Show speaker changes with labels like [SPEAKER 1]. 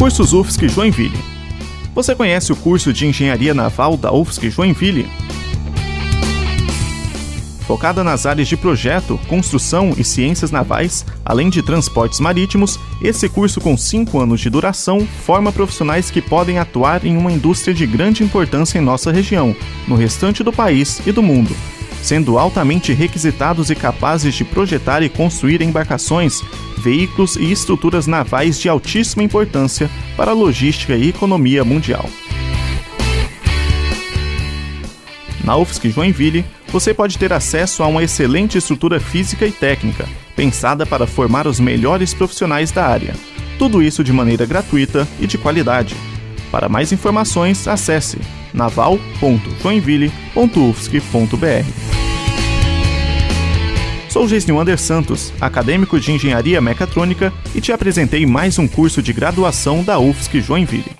[SPEAKER 1] Cursos UFSC Joinville. Você conhece o curso de Engenharia Naval da UFSC Joinville? Focada nas áreas de projeto, construção e ciências navais, além de transportes marítimos, esse curso com 5 anos de duração forma profissionais que podem atuar em uma indústria de grande importância em nossa região, no restante do país e do mundo, sendo altamente requisitados e capazes de projetar e construir embarcações, veículos e estruturas navais de altíssima importância para a logística e economia mundial. Na UFSC Joinville, você pode ter acesso a uma excelente estrutura física e técnica, pensada para formar os melhores profissionais da área. Tudo isso de maneira gratuita e de qualidade. Para mais informações, acesse naval.joinville.ufsc.br. Sou Geisnil Ander Santos, acadêmico de Engenharia Mecatrônica, e te apresentei mais um curso de graduação da UFSC Joinville.